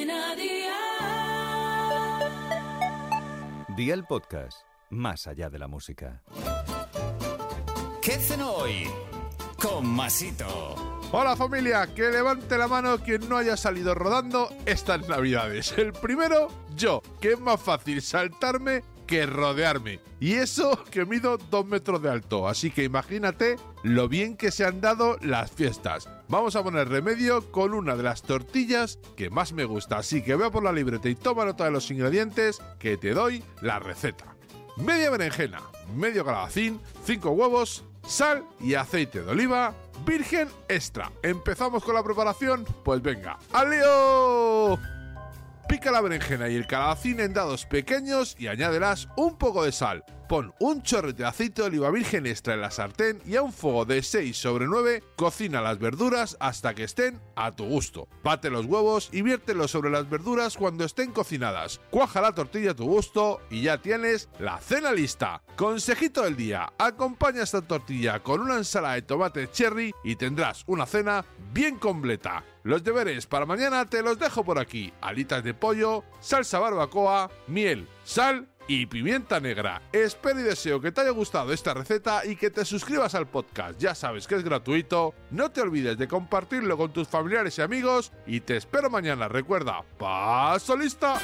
Cadena Dial. Día el podcast, más allá de la música. ¿Qué hacen hoy? Con Masito. Hola familia, que levante la mano quien no haya salido rodando estas navidades. El primero, yo, que es más fácil saltarme que rodearme. Y eso que mido dos metros de alto, así que imagínate lo bien que se han dado las fiestas. Vamos a poner remedio con una de las tortillas que más me gusta, así que ve a por la libreta y toma nota de los ingredientes que te doy la receta. Media berenjena, medio calabacín, 5 huevos, sal y aceite de oliva virgen extra. ¿Empezamos con la preparación? Pues venga, ¡al lío! Pica la berenjena y el calabacín en dados pequeños y añádelas un poco de sal. Pon un chorrete de aceite de oliva virgen extra en la sartén y a un fuego de 6 sobre 9 cocina las verduras hasta que estén a tu gusto. Bate los huevos y viértelos sobre las verduras cuando estén cocinadas. Cuaja la tortilla a tu gusto y ya tienes la cena lista. Consejito del día, acompaña esta tortilla con una ensalada de tomate cherry y tendrás una cena bien completa. Los deberes para mañana te los dejo por aquí. Alitas de pollo, salsa barbacoa, miel, sal y pimienta negra. Espero y deseo que te haya gustado esta receta y que te suscribas al podcast. Ya sabes que es gratuito. No te olvides de compartirlo con tus familiares y amigos y te espero mañana. Recuerda, paso lista.